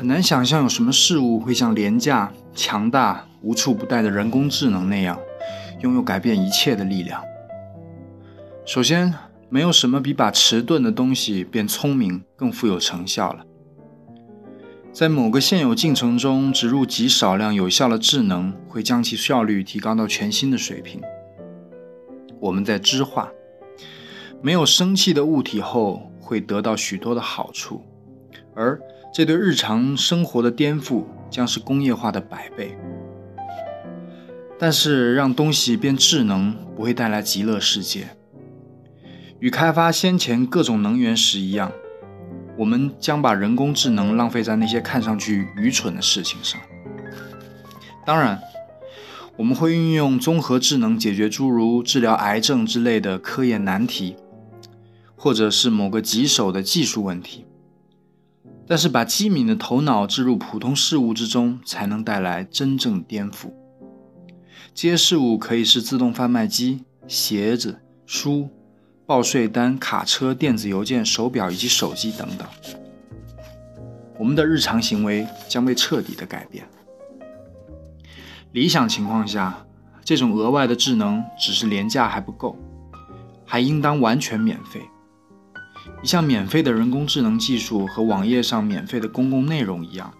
很难想象有什么事物会像廉价、强大、无处不在的人工智能那样，拥有改变一切的力量。首先，没有什么比把迟钝的东西变聪明更富有成效了。在某个现有进程中植入极少量有效的智能，会将其效率提高到全新的水平。我们在知化没有生气的物体后，会得到许多的好处，而这对日常生活的颠覆将是工业化的百倍。但是，让东西变智能不会带来极乐世界。与开发先前各种能源时一样，我们将把人工智能浪费在那些看上去愚蠢的事情上。当然，我们会运用综合智能解决诸如治疗癌症之类的科研难题，或者是某个棘手的技术问题。但是，把机敏的头脑置入普通事物之中，才能带来真正颠覆。这些事物可以是自动贩卖机、鞋子、书。报税单、卡车、电子邮件、手表以及手机等等，我们的日常行为将被彻底的改变。理想情况下，这种额外的智能只是廉价还不够，还应当完全免费。一项免费的人工智能技术和网页上免费的公共内容一样，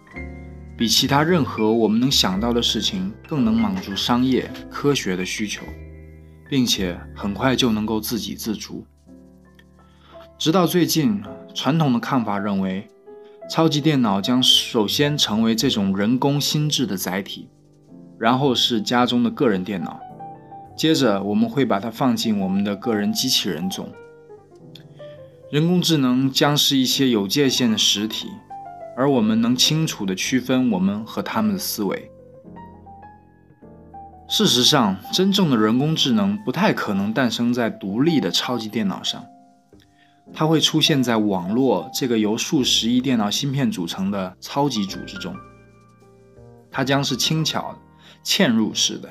比其他任何我们能想到的事情更能满足商业科学的需求。并且很快就能够自给自足。直到最近，传统的看法认为，超级电脑将首先成为这种人工心智的载体，然后是家中的个人电脑，接着我们会把它放进我们的个人机器人中。人工智能将是一些有界限的实体，而我们能清楚地区分我们和他们的思维。事实上，真正的人工智能不太可能诞生在独立的超级电脑上，它会出现在网络这个由数十亿电脑芯片组成的超级组织中。它将是轻巧、嵌入式的，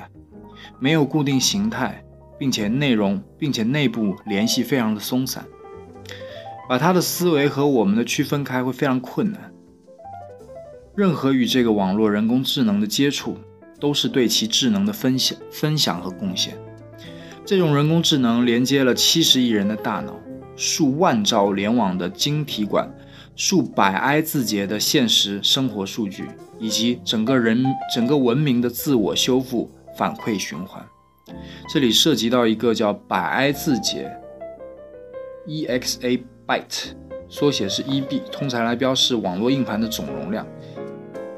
没有固定形态，并且内容并且内部联系非常的松散，把他的思维和我们的区分开会非常困难。任何与这个网络人工智能的接触。都是对其智能的分享、分享和贡献。这种人工智能连接了七十亿人的大脑、数万兆联网的晶体管、数百埃字节的现实生活数据，以及整个人、整个文明的自我修复反馈循环。这里涉及到一个叫百埃字节 （EXA byte），缩写是 EB，通常来标示网络硬盘的总容量。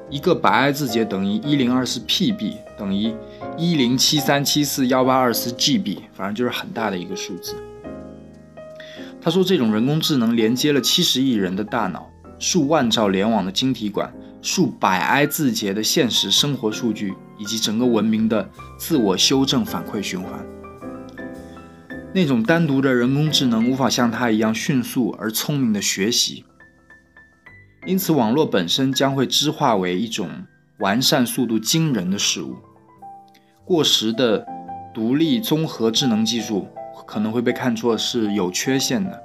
一个百埃字节等于一零二四 PB，等于一零七三七四幺八二四 GB，反正就是很大的一个数字。他说，这种人工智能连接了七十亿人的大脑、数万兆联网的晶体管、数百埃字节的现实生活数据，以及整个文明的自我修正反馈循环。那种单独的人工智能无法像它一样迅速而聪明的学习。因此，网络本身将会知化为一种完善速度惊人的事物。过时的独立综合智能技术可能会被看作是有缺陷的，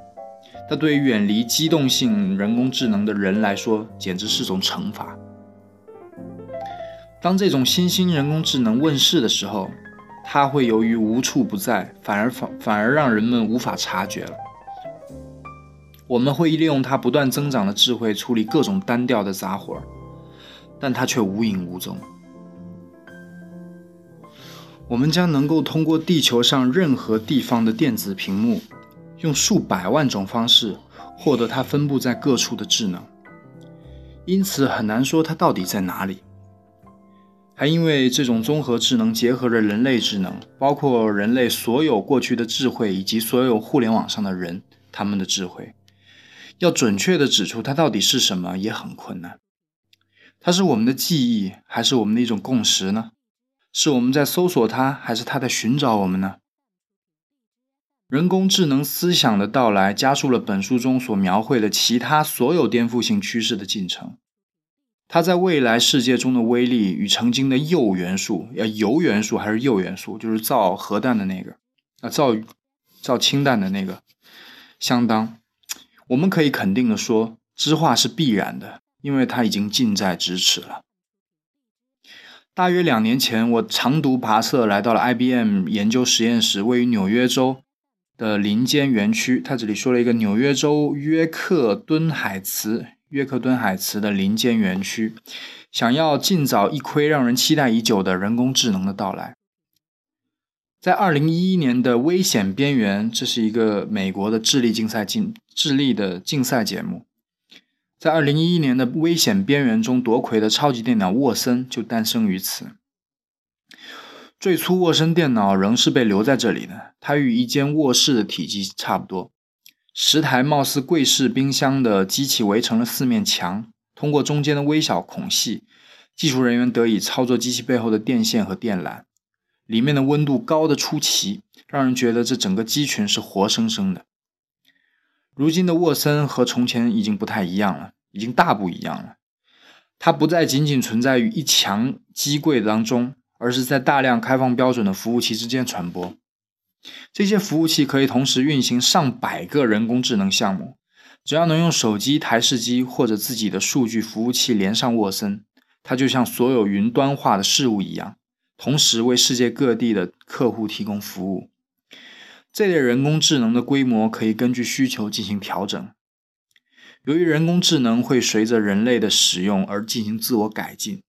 它对于远离机动性人工智能的人来说，简直是种惩罚。当这种新兴人工智能问世的时候，它会由于无处不在，反而反反而让人们无法察觉了。我们会利用它不断增长的智慧处理各种单调的杂活儿但它却无影无踪。我们将能够通过地球上任何地方的电子屏幕，用数百万种方式获得它分布在各处的智能。因此很难说它到底在哪里。还因为这种综合智能结合着人类智能，包括人类所有过去的智慧以及所有互联网上的人他们的智慧。要准确的指出它到底是什么也很困难。它是我们的记忆，还是我们的一种共识呢？是我们在搜索它，还是它在寻找我们呢？人工智能思想的到来，加速了本书中所描绘的其他所有颠覆性趋势的进程。它在未来世界中的威力，与曾经的铀元素，呃铀元素还是铀元素，就是造核弹的那个，啊，造造氢弹的那个，相当。我们可以肯定的说，知化是必然的，因为它已经近在咫尺了。大约两年前，我长途跋涉来到了 IBM 研究实验室，位于纽约州的林间园区。他这里说了一个纽约州约克敦海茨，约克敦海茨的林间园区，想要尽早一窥让人期待已久的人工智能的到来。在二零一一年的《危险边缘》，这是一个美国的智力竞赛竞智力的竞赛节目。在二零一一年的《危险边缘》中夺魁的超级电脑沃森就诞生于此。最初，沃森电脑仍是被留在这里的，它与一间卧室的体积差不多。十台貌似柜式冰箱的机器围成了四面墙，通过中间的微小孔隙，技术人员得以操作机器背后的电线和电缆。里面的温度高的出奇，让人觉得这整个机群是活生生的。如今的沃森和从前已经不太一样了，已经大不一样了。它不再仅仅存在于一墙机柜当中，而是在大量开放标准的服务器之间传播。这些服务器可以同时运行上百个人工智能项目。只要能用手机、台式机或者自己的数据服务器连上沃森，它就像所有云端化的事物一样，同时为世界各地的客户提供服务。这类人工智能的规模可以根据需求进行调整。由于人工智能会随着人类的使用而进行自我改进，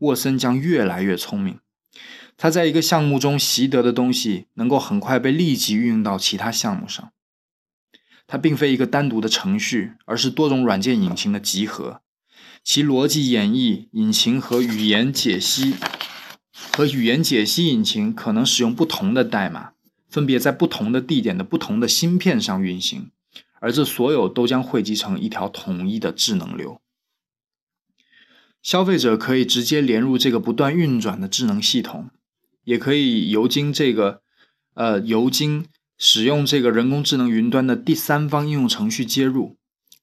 沃森将越来越聪明。他在一个项目中习得的东西，能够很快被立即运用到其他项目上。它并非一个单独的程序，而是多种软件引擎的集合。其逻辑演绎引擎和语言解析和语言解析引擎可能使用不同的代码。分别在不同的地点的不同的芯片上运行，而这所有都将汇集成一条统一的智能流。消费者可以直接连入这个不断运转的智能系统，也可以由经这个呃由经使用这个人工智能云端的第三方应用程序接入。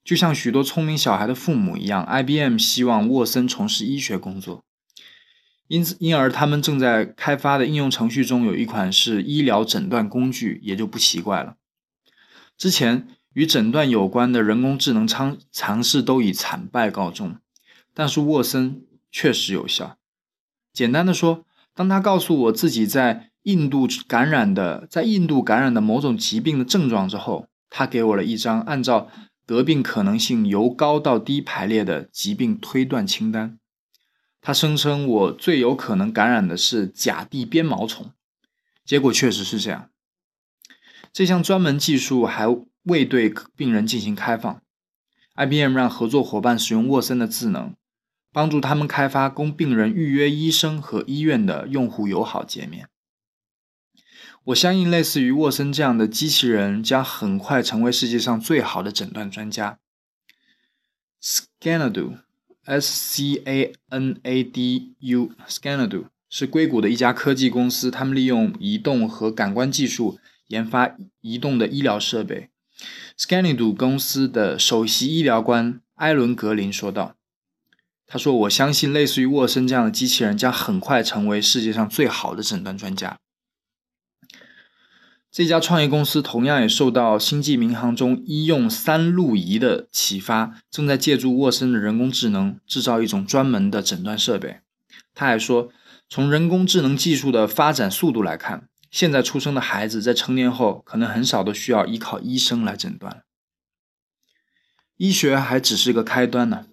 就像许多聪明小孩的父母一样，IBM 希望沃森从事医学工作。因此，因而他们正在开发的应用程序中有一款是医疗诊断工具，也就不奇怪了。之前与诊断有关的人工智能尝尝试都以惨败告终，但是沃森确实有效。简单的说，当他告诉我自己在印度感染的在印度感染的某种疾病的症状之后，他给我了一张按照得病可能性由高到低排列的疾病推断清单。他声称我最有可能感染的是甲地鞭毛虫，结果确实是这样。这项专门技术还未对病人进行开放。IBM 让合作伙伴使用沃森的智能，帮助他们开发供病人预约医生和医院的用户友好界面。我相信，类似于沃森这样的机器人将很快成为世界上最好的诊断专家。Scanadu。S C A N A D U Scanadu 是硅谷的一家科技公司，他们利用移动和感官技术研发移动的医疗设备。Scanadu 公司的首席医疗官艾伦格林说道：“他说，我相信类似于沃森这样的机器人将很快成为世界上最好的诊断专家。”这家创业公司同样也受到星际民航中医用三路仪的启发，正在借助沃森的人工智能制造一种专门的诊断设备。他还说，从人工智能技术的发展速度来看，现在出生的孩子在成年后可能很少都需要依靠医生来诊断。医学还只是个开端呢，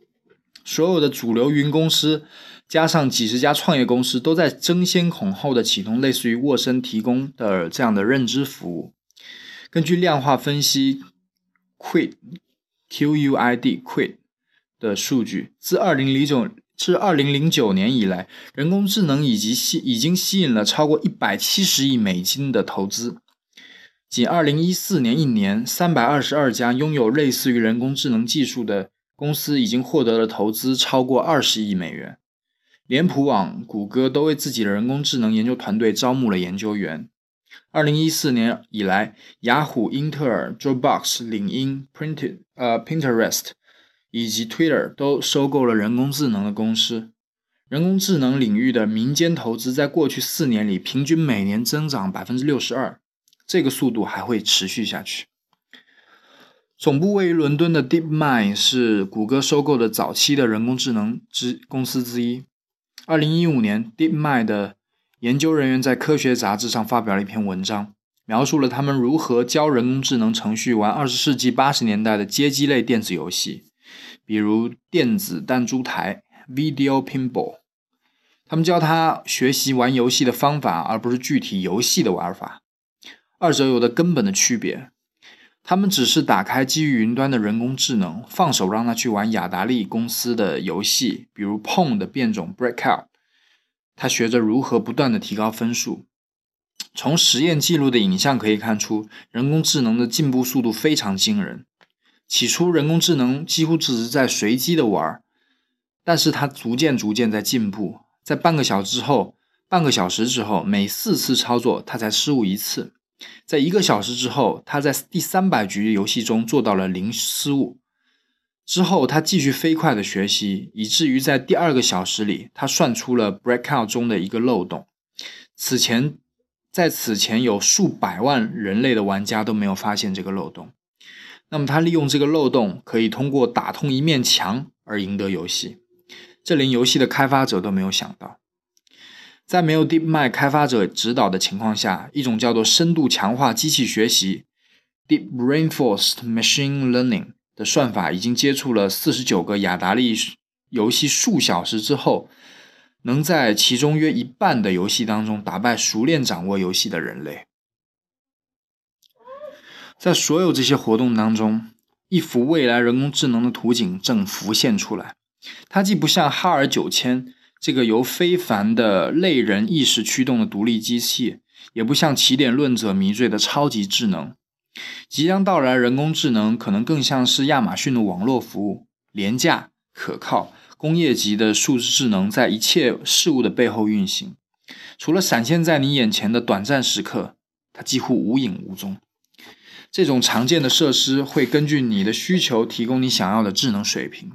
所有的主流云公司。加上几十家创业公司都在争先恐后的启动类似于沃森提供的这样的认知服务。根据量化分析 Quid Q U I D Quid 的数据，自二零零九至二零零九年以来，人工智能以及吸已经吸引了超过一百七十亿美金的投资。仅二零一四年一年，三百二十二家拥有类似于人工智能技术的公司已经获得了投资超过二十亿美元。脸谱网、谷歌都为自己的人工智能研究团队招募了研究员。二零一四年以来，雅虎、英特尔、Dropbox、领英、Printed、呃 Pinterest 以及 Twitter 都收购了人工智能的公司。人工智能领域的民间投资在过去四年里平均每年增长百分之六十二，这个速度还会持续下去。总部位于伦敦的 DeepMind 是谷歌收购的早期的人工智能之公司之一。二零一五年，DeepMind 的研究人员在科学杂志上发表了一篇文章，描述了他们如何教人工智能程序玩二十世纪八十年代的街机类电子游戏，比如电子弹珠台 （Video Pinball）。他们教他学习玩游戏的方法，而不是具体游戏的玩法。二者有着根本的区别。他们只是打开基于云端的人工智能，放手让他去玩雅达利公司的游戏，比如 Pong 的变种 Breakout。他学着如何不断的提高分数。从实验记录的影像可以看出，人工智能的进步速度非常惊人。起初，人工智能几乎只是在随机的玩，但是它逐渐逐渐在进步。在半个小时之后，半个小时之后，每四次操作它才失误一次。在一个小时之后，他在第三百局游戏中做到了零失误。之后，他继续飞快的学习，以至于在第二个小时里，他算出了 Breakout 中的一个漏洞。此前，在此前有数百万人类的玩家都没有发现这个漏洞。那么，他利用这个漏洞，可以通过打通一面墙而赢得游戏。这连游戏的开发者都没有想到。在没有 DeepMind 开发者指导的情况下，一种叫做深度强化机器学习 （Deep Reinforced Machine Learning） 的算法已经接触了四十九个雅达利游戏数小时之后，能在其中约一半的游戏当中打败熟练掌握游戏的人类。在所有这些活动当中，一幅未来人工智能的图景正浮现出来。它既不像哈尔九千。这个由非凡的类人意识驱动的独立机器，也不像起点论者迷醉的超级智能。即将到来人工智能可能更像是亚马逊的网络服务，廉价、可靠、工业级的数字智能在一切事物的背后运行。除了闪现在你眼前的短暂时刻，它几乎无影无踪。这种常见的设施会根据你的需求提供你想要的智能水平。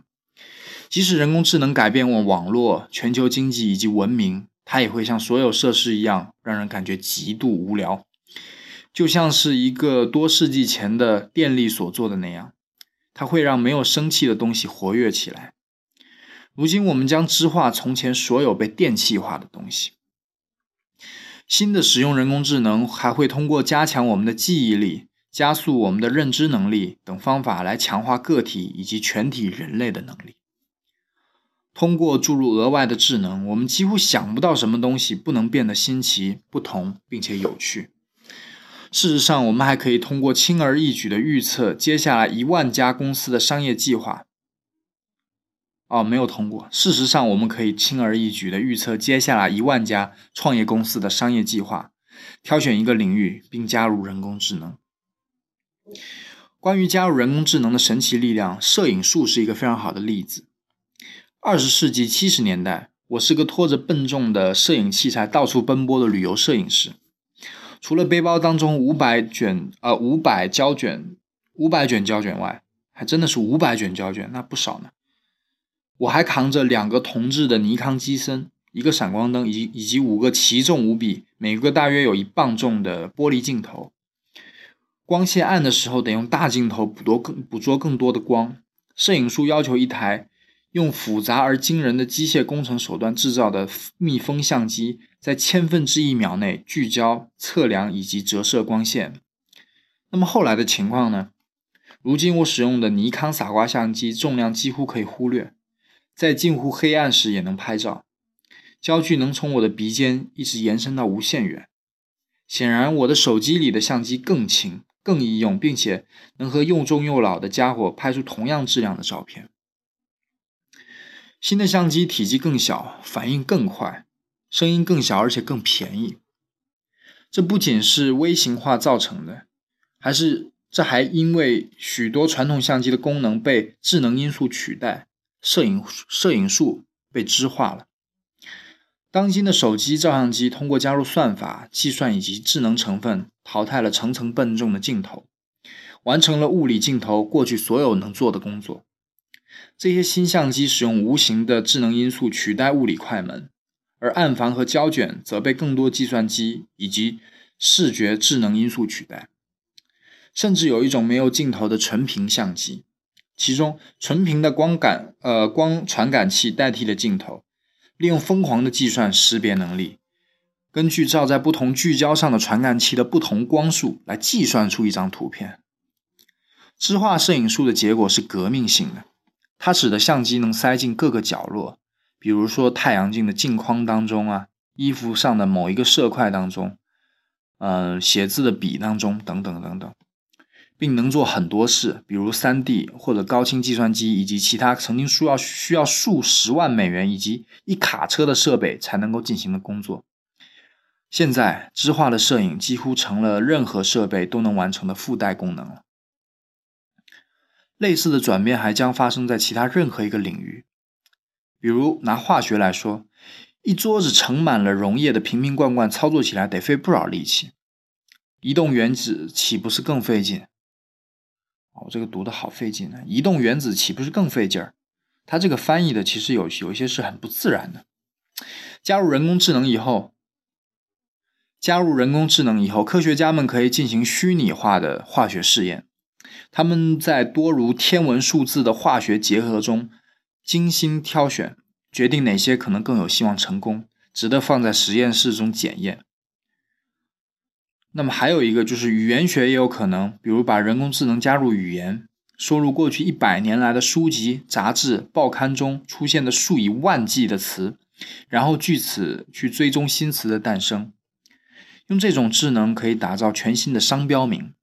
即使人工智能改变网网络、全球经济以及文明，它也会像所有设施一样，让人感觉极度无聊，就像是一个多世纪前的电力所做的那样。它会让没有生气的东西活跃起来。如今，我们将知化从前所有被电气化的东西。新的使用人工智能还会通过加强我们的记忆力、加速我们的认知能力等方法来强化个体以及全体人类的能力。通过注入额外的智能，我们几乎想不到什么东西不能变得新奇、不同并且有趣。事实上，我们还可以通过轻而易举的预测接下来一万家公司的商业计划。哦，没有通过。事实上，我们可以轻而易举的预测接下来一万家创业公司的商业计划，挑选一个领域并加入人工智能。关于加入人工智能的神奇力量，摄影术是一个非常好的例子。二十世纪七十年代，我是个拖着笨重的摄影器材到处奔波的旅游摄影师。除了背包当中五百卷呃五百胶卷五百卷胶卷外，还真的是五百卷胶卷，那不少呢。我还扛着两个铜制的尼康机身，一个闪光灯，以以及五个奇重无比、每个大约有一磅重的玻璃镜头。光线暗的时候，得用大镜头捕捉更捕捉更多的光。摄影术要求一台。用复杂而惊人的机械工程手段制造的密封相机，在千分之一秒内聚焦、测量以及折射光线。那么后来的情况呢？如今我使用的尼康傻瓜相机重量几乎可以忽略，在近乎黑暗时也能拍照，焦距能从我的鼻尖一直延伸到无限远。显然，我的手机里的相机更轻、更易用，并且能和又重又老的家伙拍出同样质量的照片。新的相机体积更小，反应更快，声音更小，而且更便宜。这不仅是微型化造成的，还是这还因为许多传统相机的功能被智能因素取代，摄影摄影术被知化了。当今的手机照相机通过加入算法、计算以及智能成分，淘汰了层层笨重的镜头，完成了物理镜头过去所有能做的工作。这些新相机使用无形的智能因素取代物理快门，而暗房和胶卷则被更多计算机以及视觉智能因素取代。甚至有一种没有镜头的纯屏相机，其中纯屏的光感呃光传感器代替了镜头，利用疯狂的计算识别能力，根据照在不同聚焦上的传感器的不同光束来计算出一张图片。知画摄影术的结果是革命性的，它使得相机能塞进各个角落，比如说太阳镜的镜框当中啊，衣服上的某一个色块当中，嗯，写字的笔当中等等等等，并能做很多事，比如 3D 或者高清计算机以及其他曾经需要需要数十万美元以及一卡车的设备才能够进行的工作。现在，知画的摄影几乎成了任何设备都能完成的附带功能了。类似的转变还将发生在其他任何一个领域，比如拿化学来说，一桌子盛满了溶液的瓶瓶罐罐，操作起来得费不少力气。移动原子岂不是更费劲？哦，这个读的好费劲啊！移动原子岂不是更费劲儿？它这个翻译的其实有有一些是很不自然的。加入人工智能以后，加入人工智能以后，科学家们可以进行虚拟化的化学试验。他们在多如天文数字的化学结合中精心挑选，决定哪些可能更有希望成功，值得放在实验室中检验。那么还有一个就是语言学也有可能，比如把人工智能加入语言，收入过去一百年来的书籍、杂志、报刊中出现的数以万计的词，然后据此去追踪新词的诞生。用这种智能可以打造全新的商标名。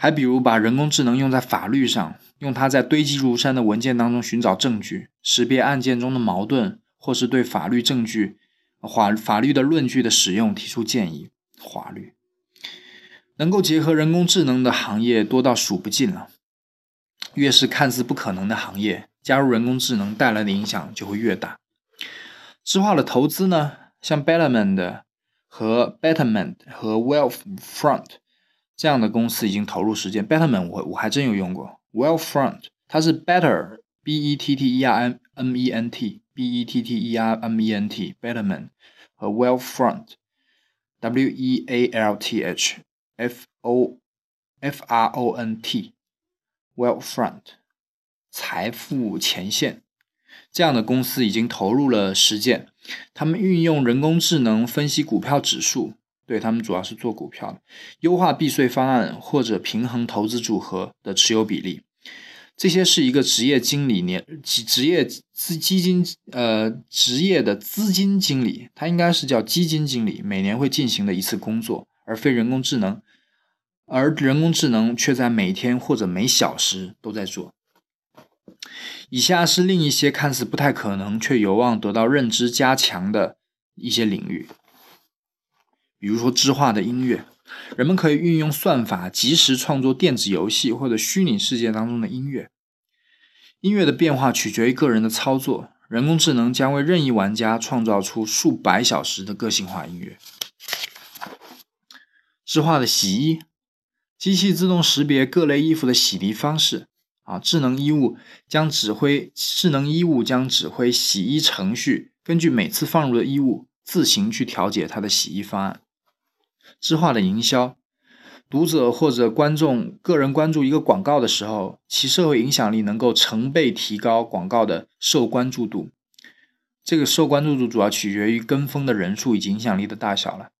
还比如把人工智能用在法律上，用它在堆积如山的文件当中寻找证据，识别案件中的矛盾，或是对法律证据、法法律的论据的使用提出建议。法律能够结合人工智能的行业多到数不尽了。越是看似不可能的行业，加入人工智能带来的影响就会越大。智化的投资呢，像 Betterment 和 Betterment 和 Wealthfront。这样的公司已经投入实践。Betterment 我我还真有用过。Wellfront，它是 Better B E T T E R M M E N T B E T T E R M E N T Betterment 和 Wellfront，W-E-A-L-T-H，F-O，F-R-O-N-T，Wellfront，财富前线这样的公司已经投入了实践。他们运用人工智能分析股票指数。对他们主要是做股票的，优化避税方案或者平衡投资组合的持有比例，这些是一个职业经理年职业资基金呃职业的资金经理，他应该是叫基金经理，每年会进行的一次工作，而非人工智能，而人工智能却在每天或者每小时都在做。以下是另一些看似不太可能却有望得到认知加强的一些领域。比如说，知画的音乐，人们可以运用算法及时创作电子游戏或者虚拟世界当中的音乐。音乐的变化取决于个人的操作，人工智能将为任意玩家创造出数百小时的个性化音乐。知画的洗衣，机器自动识别各类衣服的洗涤方式。啊，智能衣物将指挥智能衣物将指挥洗衣程序，根据每次放入的衣物自行去调节它的洗衣方案。知画的营销，读者或者观众个人关注一个广告的时候，其社会影响力能够成倍提高广告的受关注度。这个受关注度主要取决于跟风的人数以及影响力的大小了。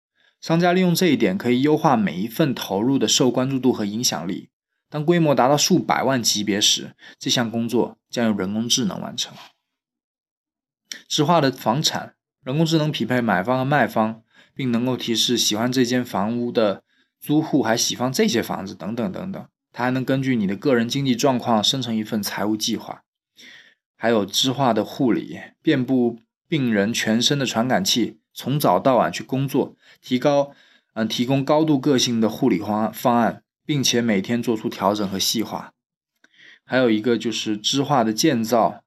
商家利用这一点，可以优化每一份投入的受关注度和影响力。当规模达到数百万级别时，这项工作将由人工智能完成。知画的房产，人工智能匹配买方和卖方。并能够提示喜欢这间房屋的租户还喜欢这些房子等等等等。它还能根据你的个人经济状况生成一份财务计划。还有知画的护理，遍布病人全身的传感器，从早到晚去工作，提高嗯提供高度个性的护理方方案，并且每天做出调整和细化。还有一个就是知画的建造，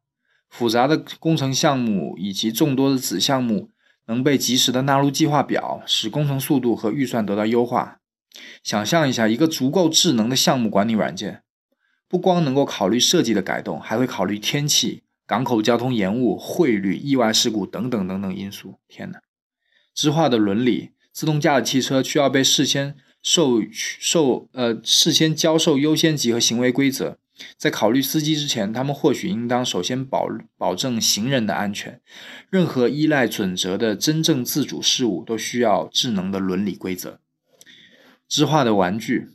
复杂的工程项目以及众多的子项目。能被及时的纳入计划表，使工程速度和预算得到优化。想象一下，一个足够智能的项目管理软件，不光能够考虑设计的改动，还会考虑天气、港口交通延误、汇率、意外事故等等等等因素。天哪！智化的伦理，自动驾驶汽车需要被事先授授呃事先教授优先级和行为规则。在考虑司机之前，他们或许应当首先保保证行人的安全。任何依赖准则的真正自主事物都需要智能的伦理规则。智化的玩具，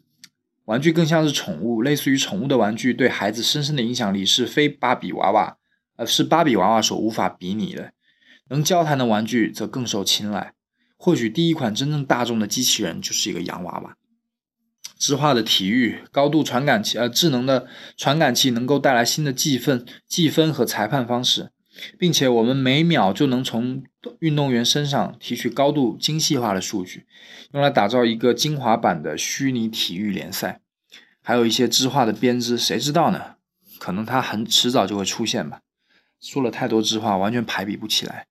玩具更像是宠物，类似于宠物的玩具对孩子深深的影响力是非芭比娃娃，呃，是芭比娃娃所无法比拟的。能交谈的玩具则更受青睐。或许第一款真正大众的机器人就是一个洋娃娃。智化的体育，高度传感器，呃，智能的传感器能够带来新的计分、计分和裁判方式，并且我们每秒就能从运动员身上提取高度精细化的数据，用来打造一个精华版的虚拟体育联赛。还有一些智化的编织，谁知道呢？可能它很迟早就会出现吧。说了太多智化，完全排比不起来。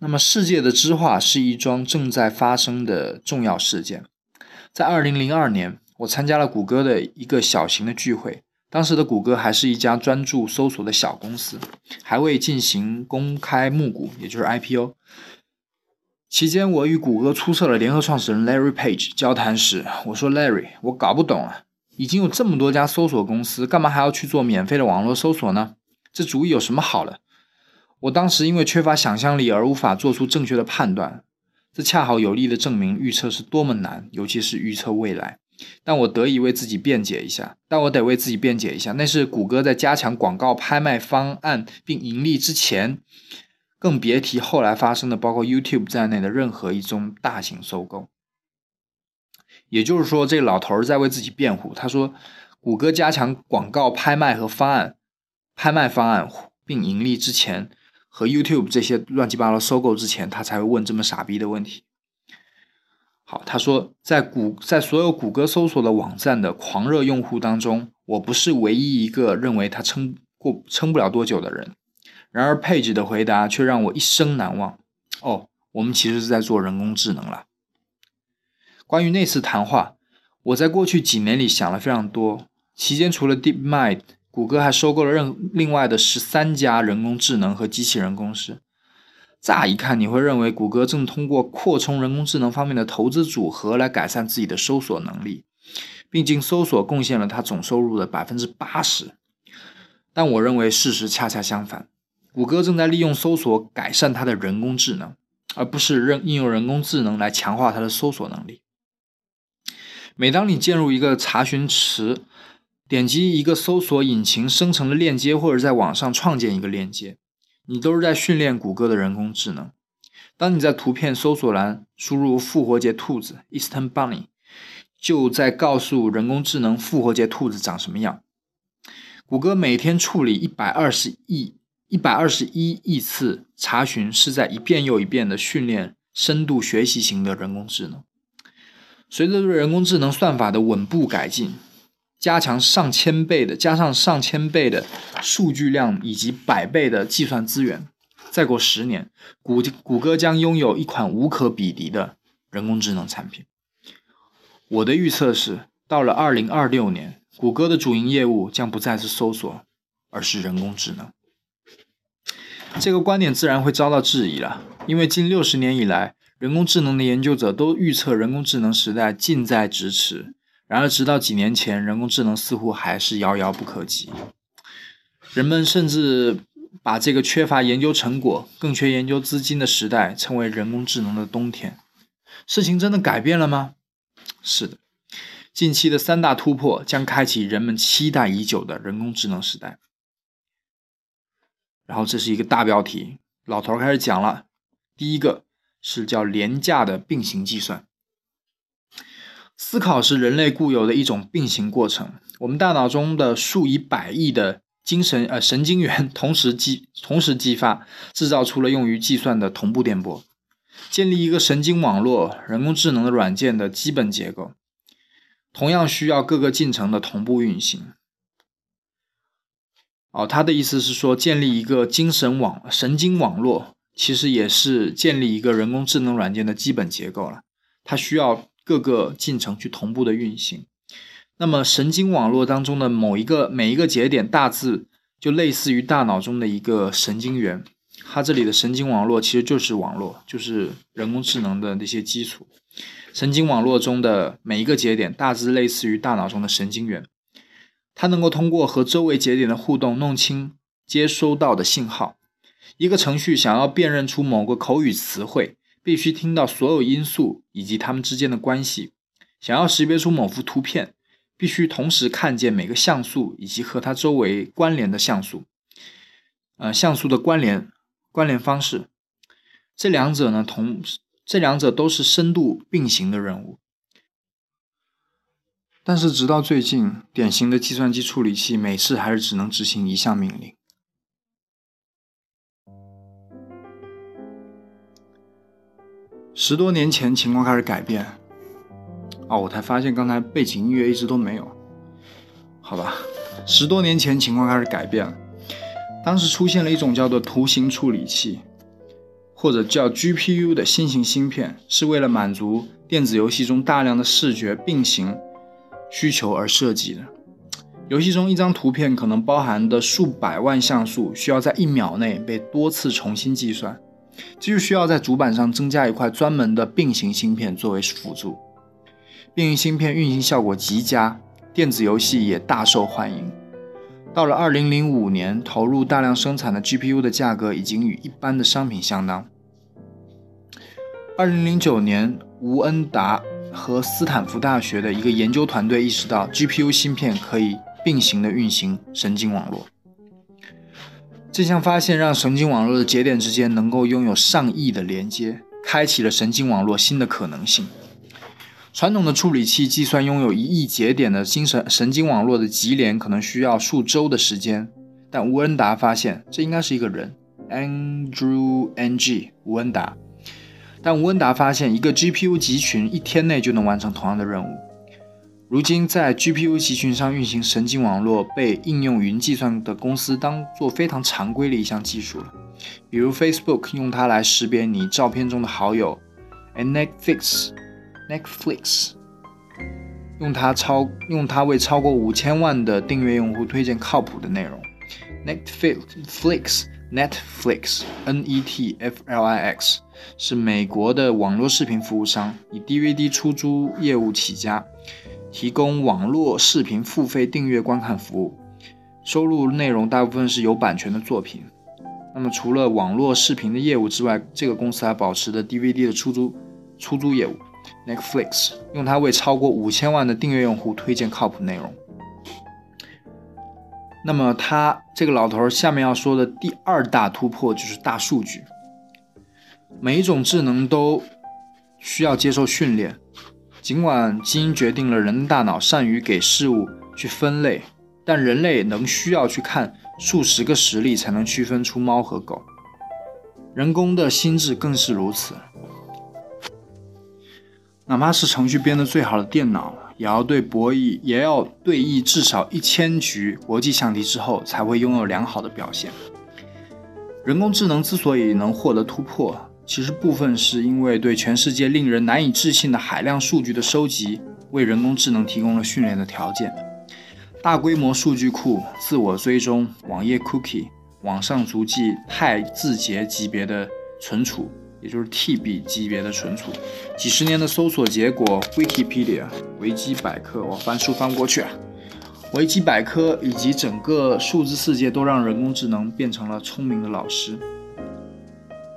那么，世界的知化是一桩正在发生的重要事件。在二零零二年，我参加了谷歌的一个小型的聚会。当时的谷歌还是一家专注搜索的小公司，还未进行公开募股，也就是 IPO。期间，我与谷歌出色的联合创始人 Larry Page 交谈时，我说：“Larry，我搞不懂啊，已经有这么多家搜索公司，干嘛还要去做免费的网络搜索呢？这主意有什么好的？”我当时因为缺乏想象力而无法做出正确的判断，这恰好有力的证明预测是多么难，尤其是预测未来。但我得以为自己辩解一下，但我得为自己辩解一下，那是谷歌在加强广告拍卖方案并盈利之前，更别提后来发生的包括 YouTube 在内的任何一宗大型收购。也就是说，这老头儿在为自己辩护。他说，谷歌加强广告拍卖和方案拍卖方案并盈利之前。和 YouTube 这些乱七八糟收购之前，他才会问这么傻逼的问题。好，他说，在谷在所有谷歌搜索的网站的狂热用户当中，我不是唯一一个认为他撑过撑不了多久的人。然而，Page 的回答却让我一生难忘。哦，我们其实是在做人工智能了。关于那次谈话，我在过去几年里想了非常多。期间，除了 DeepMind。谷歌还收购了任另外的十三家人工智能和机器人公司。乍一看，你会认为谷歌正通过扩充人工智能方面的投资组合来改善自己的搜索能力，并经搜索贡献了它总收入的百分之八十。但我认为事实恰恰相反，谷歌正在利用搜索改善它的人工智能，而不是任应用人工智能来强化它的搜索能力。每当你进入一个查询池，点击一个搜索引擎生成的链接，或者在网上创建一个链接，你都是在训练谷歌的人工智能。当你在图片搜索栏输入“复活节兔子 ”（Easter Bunny），就在告诉人工智能复活节兔子长什么样。谷歌每天处理一百二十亿、一百二十一亿次查询，是在一遍又一遍的训练深度学习型的人工智能。随着对人工智能算法的稳步改进。加强上千倍的，加上上千倍的数据量以及百倍的计算资源，再过十年，谷谷歌将拥有一款无可比拟的人工智能产品。我的预测是，到了二零二六年，谷歌的主营业务将不再是搜索，而是人工智能。这个观点自然会遭到质疑了，因为近六十年以来，人工智能的研究者都预测人工智能时代近在咫尺。然而，直到几年前，人工智能似乎还是遥遥不可及。人们甚至把这个缺乏研究成果、更缺研究资金的时代称为“人工智能的冬天”。事情真的改变了吗？是的，近期的三大突破将开启人们期待已久的人工智能时代。然后，这是一个大标题，老头开始讲了。第一个是叫廉价的并行计算。思考是人类固有的一种并行过程。我们大脑中的数以百亿的精神呃神经元同时激同时激发，制造出了用于计算的同步电波。建立一个神经网络，人工智能的软件的基本结构，同样需要各个进程的同步运行。哦，他的意思是说，建立一个精神网神经网络，其实也是建立一个人工智能软件的基本结构了。它需要。各个进程去同步的运行，那么神经网络当中的某一个每一个节点，大致就类似于大脑中的一个神经元。它这里的神经网络其实就是网络，就是人工智能的那些基础。神经网络中的每一个节点大致类似于大脑中的神经元，它能够通过和周围节点的互动弄清接收到的信号。一个程序想要辨认出某个口语词汇，必须听到所有因素以及它们之间的关系；想要识别出某幅图片，必须同时看见每个像素以及和它周围关联的像素。呃，像素的关联关联方式，这两者呢同。这两者都是深度并行的任务，但是直到最近，典型的计算机处理器每次还是只能执行一项命令。十多年前，情况开始改变。哦，我才发现刚才背景音乐一直都没有。好吧，十多年前情况开始改变了，当时出现了一种叫做图形处理器。或者叫 GPU 的新型芯片，是为了满足电子游戏中大量的视觉并行需求而设计的。游戏中一张图片可能包含的数百万像素，需要在一秒内被多次重新计算，这就需要在主板上增加一块专门的并行芯片作为辅助。并行芯片运行效果极佳，电子游戏也大受欢迎。到了二零零五年，投入大量生产的 GPU 的价格已经与一般的商品相当。二零零九年，吴恩达和斯坦福大学的一个研究团队意识到，GPU 芯片可以并行的运行神经网络。这项发现让神经网络的节点之间能够拥有上亿的连接，开启了神经网络新的可能性。传统的处理器计算拥有一亿节点的精神神经网络的级联可能需要数周的时间，但吴恩达发现这应该是一个人，Andrew Ng 吴恩达。但吴恩达发现一个 GPU 集群一天内就能完成同样的任务。如今，在 GPU 集群上运行神经网络被应用云计算的公司当做非常常规的一项技术了，比如 Facebook 用它来识别你照片中的好友，Netflix。Netflix 用它超用它为超过五千万的订阅用户推荐靠谱的内容。Netflix Netflix N E T F L I X 是美国的网络视频服务商，以 DVD 出租业务起家，提供网络视频付费订阅观看服务，收录内容大部分是有版权的作品。那么除了网络视频的业务之外，这个公司还保持着 DVD 的出租出租业务。Netflix 用它为超过五千万的订阅用户推荐靠谱内容。那么，他这个老头下面要说的第二大突破就是大数据。每一种智能都需要接受训练，尽管基因决定了人的大脑善于给事物去分类，但人类能需要去看数十个实例才能区分出猫和狗。人工的心智更是如此。哪怕是程序编得最好的电脑，也要对博弈，也要对弈至少一千局国际象棋之后，才会拥有良好的表现。人工智能之所以能获得突破，其实部分是因为对全世界令人难以置信的海量数据的收集，为人工智能提供了训练的条件。大规模数据库、自我追踪、网页 cookie、网上足迹、太字节级别的存储。也就是 TB 级别的存储，几十年的搜索结果，Wikipedia 维基百科，我翻书翻不过去啊，维基百科以及整个数字世界都让人工智能变成了聪明的老师。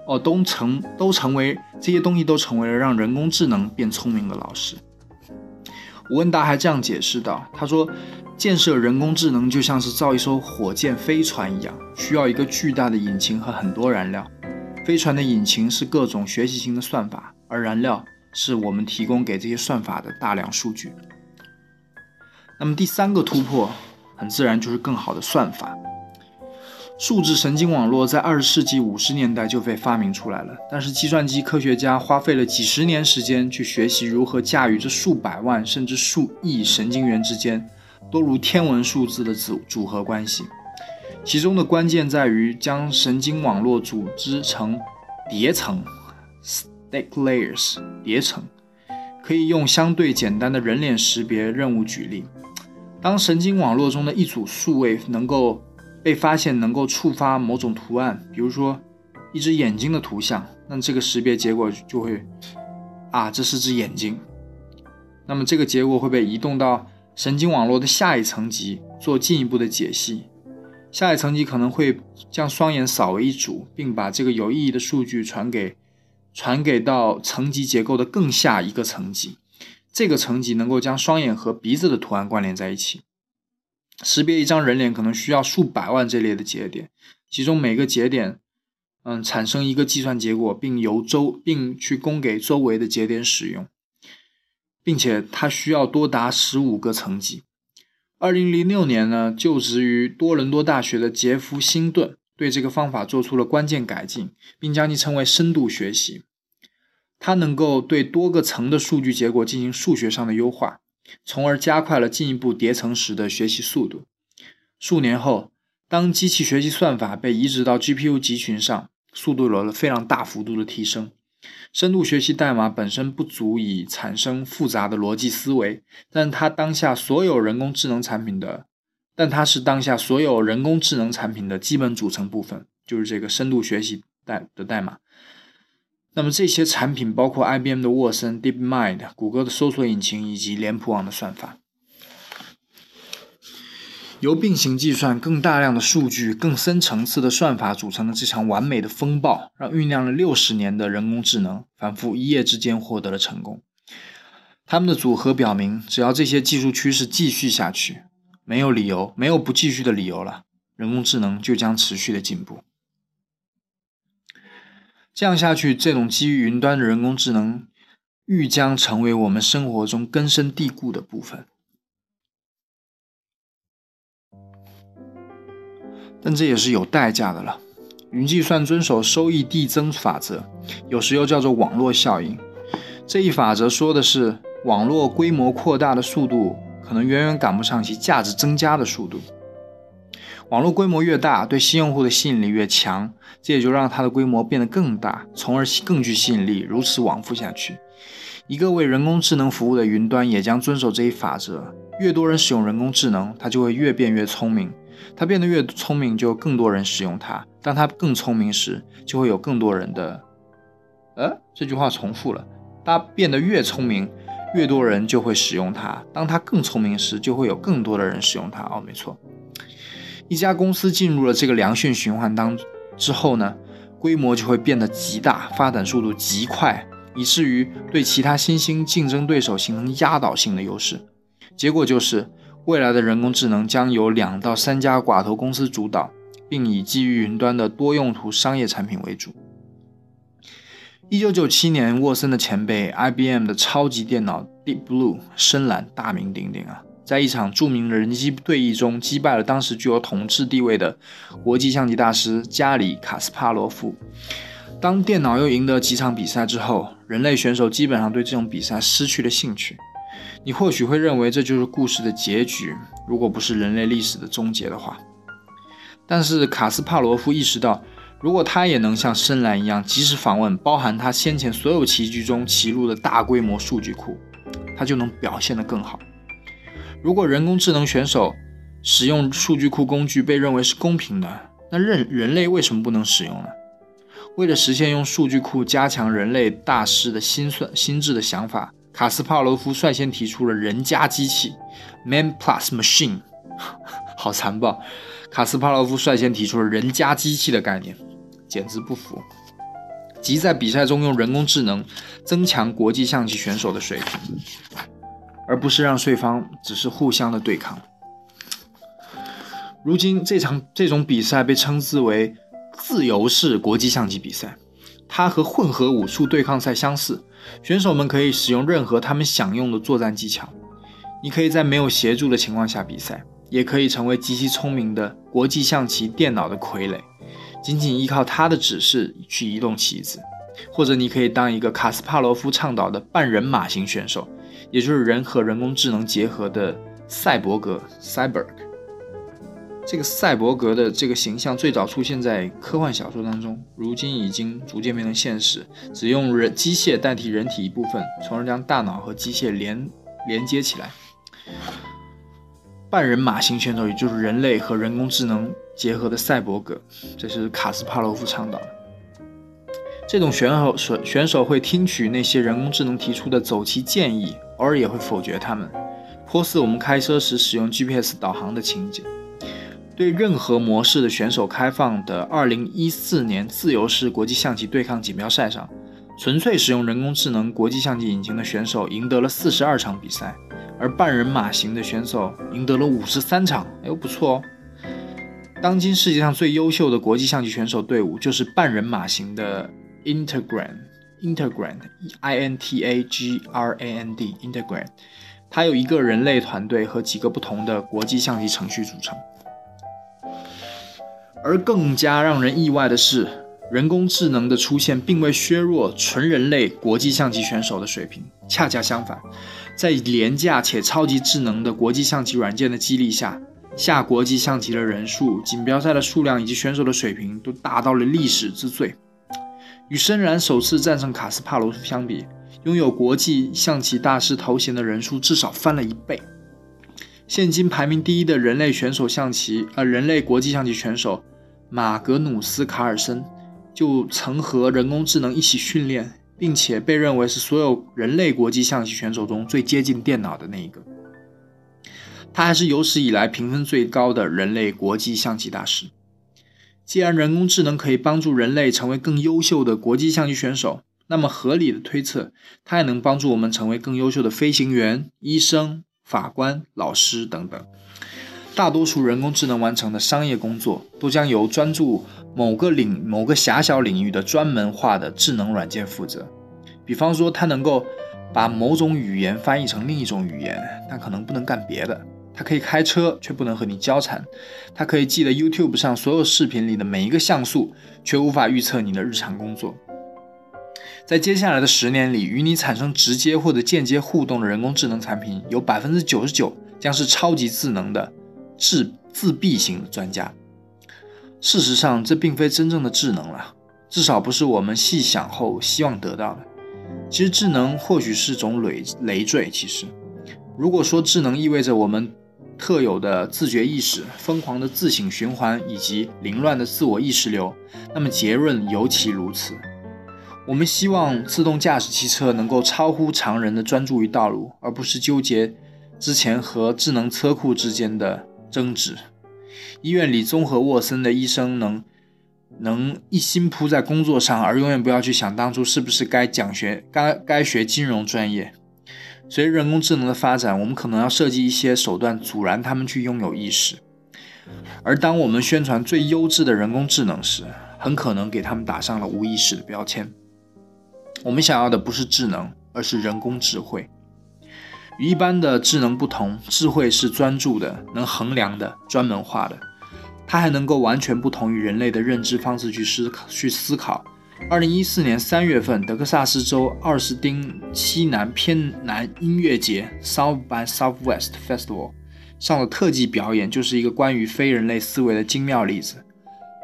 哦，都成都成为这些东西都成为了让人工智能变聪明的老师。吴文达还这样解释道：“他说，建设人工智能就像是造一艘火箭飞船一样，需要一个巨大的引擎和很多燃料。”飞船的引擎是各种学习型的算法，而燃料是我们提供给这些算法的大量数据。那么第三个突破，很自然就是更好的算法。数字神经网络在二十世纪五十年代就被发明出来了，但是计算机科学家花费了几十年时间去学习如何驾驭这数百万甚至数亿神经元之间多如天文数字的组组合关系。其中的关键在于将神经网络组织成叠层 （stack layers）。叠层可以用相对简单的人脸识别任务举例。当神经网络中的一组数位能够被发现能够触发某种图案，比如说一只眼睛的图像，那这个识别结果就会啊，这是只眼睛。那么这个结果会被移动到神经网络的下一层级做进一步的解析。下一层级可能会将双眼扫为一组，并把这个有意义的数据传给传给到层级结构的更下一个层级。这个层级能够将双眼和鼻子的图案关联在一起。识别一张人脸可能需要数百万这类的节点，其中每个节点，嗯，产生一个计算结果，并由周并去供给周围的节点使用，并且它需要多达十五个层级。二零零六年呢，就职于多伦多大学的杰夫·辛顿对这个方法做出了关键改进，并将其称为深度学习。它能够对多个层的数据结果进行数学上的优化，从而加快了进一步叠层时的学习速度。数年后，当机器学习算法被移植到 GPU 集群上，速度有了非常大幅度的提升。深度学习代码本身不足以产生复杂的逻辑思维，但它当下所有人工智能产品的，但它是当下所有人工智能产品的基本组成部分，就是这个深度学习代的代码。那么这些产品包括 IBM 的沃森、DeepMind、谷歌的搜索引擎以及脸谱网的算法。由并行计算、更大量的数据、更深层次的算法组成的这场完美的风暴，让酝酿了六十年的人工智能，反复一夜之间获得了成功。他们的组合表明，只要这些技术趋势继续下去，没有理由，没有不继续的理由了。人工智能就将持续的进步。这样下去，这种基于云端的人工智能，欲将成为我们生活中根深蒂固的部分。但这也是有代价的了。云计算遵守收益递增法则，有时又叫做网络效应。这一法则说的是，网络规模扩大的速度可能远远赶不上其价值增加的速度。网络规模越大，对新用户的吸引力越强，这也就让它的规模变得更大，从而更具吸引力，如此往复下去。一个为人工智能服务的云端也将遵守这一法则。越多人使用人工智能，它就会越变越聪明。它变得越聪明，就更多人使用它。当它更聪明时，就会有更多人的……呃，这句话重复了。它变得越聪明，越多人就会使用它。当它更聪明时，就会有更多的人使用它。哦，没错。一家公司进入了这个良性循环当之后呢，规模就会变得极大，发展速度极快，以至于对其他新兴竞争对手形成压倒性的优势。结果就是。未来的人工智能将由两到三家寡头公司主导，并以基于云端的多用途商业产品为主。一九九七年，沃森的前辈 IBM 的超级电脑 Deep Blue 深蓝大名鼎鼎啊，在一场著名的人机对弈中击败了当时具有统治地位的国际象棋大师加里卡斯帕罗夫。当电脑又赢得几场比赛之后，人类选手基本上对这种比赛失去了兴趣。你或许会认为这就是故事的结局，如果不是人类历史的终结的话。但是卡斯帕罗夫意识到，如果他也能像深蓝一样及时访问包含他先前所有棋局中棋路的大规模数据库，他就能表现得更好。如果人工智能选手使用数据库工具被认为是公平的，那人人类为什么不能使用呢？为了实现用数据库加强人类大师的心算心智的想法。卡斯帕罗夫率先提出了“人加机器 ”（Man Plus Machine），好残暴！卡斯帕罗夫率先提出了“人加机器”的概念，简直不服！即在比赛中用人工智能增强国际象棋选手的水平，而不是让对方只是互相的对抗。如今这场这种比赛被称之为“自由式国际象棋比赛”，它和混合武术对抗赛相似。选手们可以使用任何他们想用的作战技巧。你可以在没有协助的情况下比赛，也可以成为极其聪明的国际象棋电脑的傀儡，仅仅依靠他的指示去移动棋子。或者你可以当一个卡斯帕罗夫倡导的半人马型选手，也就是人和人工智能结合的赛博格 （Cyborg）。这个赛博格的这个形象最早出现在科幻小说当中，如今已经逐渐变成现实。只用人机械代替人体一部分，从而将大脑和机械连连接起来。半人马型选手，也就是人类和人工智能结合的赛博格，这是卡斯帕罗夫倡导的。这种选手选选手会听取那些人工智能提出的走棋建议，偶尔也会否决他们，颇似我们开车时使用 GPS 导航的情景。对任何模式的选手开放的2014年自由式国际象棋对抗锦标赛上，纯粹使用人工智能国际象棋引擎的选手赢得了42场比赛，而半人马型的选手赢得了53场。哎呦，不错哦！当今世界上最优秀的国际象棋选手队伍就是半人马型的 Integram Integrant I N T A G R A N D Integrant，它由一个人类团队和几个不同的国际象棋程序组成。而更加让人意外的是，人工智能的出现并未削弱纯人类国际象棋选手的水平，恰恰相反，在廉价且超级智能的国际象棋软件的激励下，下国际象棋的人数、锦标赛的数量以及选手的水平都达到了历史之最。与深蓝首次战胜卡斯帕罗夫相比，拥有国际象棋大师头衔的人数至少翻了一倍。现今排名第一的人类选手象棋，呃，人类国际象棋选手。马格努斯·卡尔森就曾和人工智能一起训练，并且被认为是所有人类国际象棋选手中最接近电脑的那一个。他还是有史以来评分最高的人类国际象棋大师。既然人工智能可以帮助人类成为更优秀的国际象棋选手，那么合理的推测，它也能帮助我们成为更优秀的飞行员、医生、法官、老师等等。大多数人工智能完成的商业工作，都将由专注某个领、某个狭小领域的专门化的智能软件负责。比方说，它能够把某种语言翻译成另一种语言，但可能不能干别的。它可以开车，却不能和你交谈。它可以记得 YouTube 上所有视频里的每一个像素，却无法预测你的日常工作。在接下来的十年里，与你产生直接或者间接互动的人工智能产品，有百分之九十九将是超级智能的。自自闭型专家，事实上，这并非真正的智能了，至少不是我们细想后希望得到的。其实，智能或许是种累累赘。其实，如果说智能意味着我们特有的自觉意识、疯狂的自省循环以及凌乱的自我意识流，那么结论尤其如此。我们希望自动驾驶汽车能够超乎常人的专注于道路，而不是纠结之前和智能车库之间的。争执。医院里综合沃森的医生能能一心扑在工作上，而永远不要去想当初是不是该讲学该该学金融专业。随着人工智能的发展，我们可能要设计一些手段阻拦他们去拥有意识。而当我们宣传最优质的人工智能时，很可能给他们打上了无意识的标签。我们想要的不是智能，而是人工智慧。与一般的智能不同，智慧是专注的、能衡量的、专门化的。它还能够完全不同于人类的认知方式去思考。去思考。二零一四年三月份，德克萨斯州奥斯汀西南偏南音乐节 （South by Southwest Festival） 上的特技表演，就是一个关于非人类思维的精妙例子。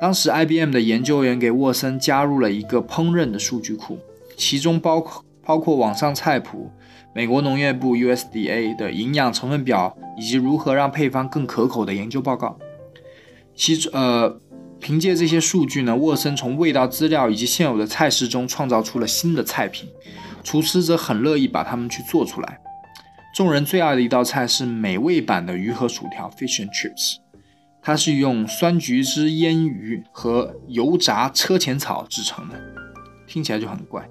当时，IBM 的研究员给沃森加入了一个烹饪的数据库，其中包括包括网上菜谱。美国农业部 USDA 的营养成分表以及如何让配方更可口的研究报告，其呃，凭借这些数据呢，沃森从味道资料以及现有的菜式中创造出了新的菜品，厨师则很乐意把它们去做出来。众人最爱的一道菜是美味版的鱼和薯条 （Fish and Chips），它是用酸橘汁腌鱼和油炸车前草制成的，听起来就很怪。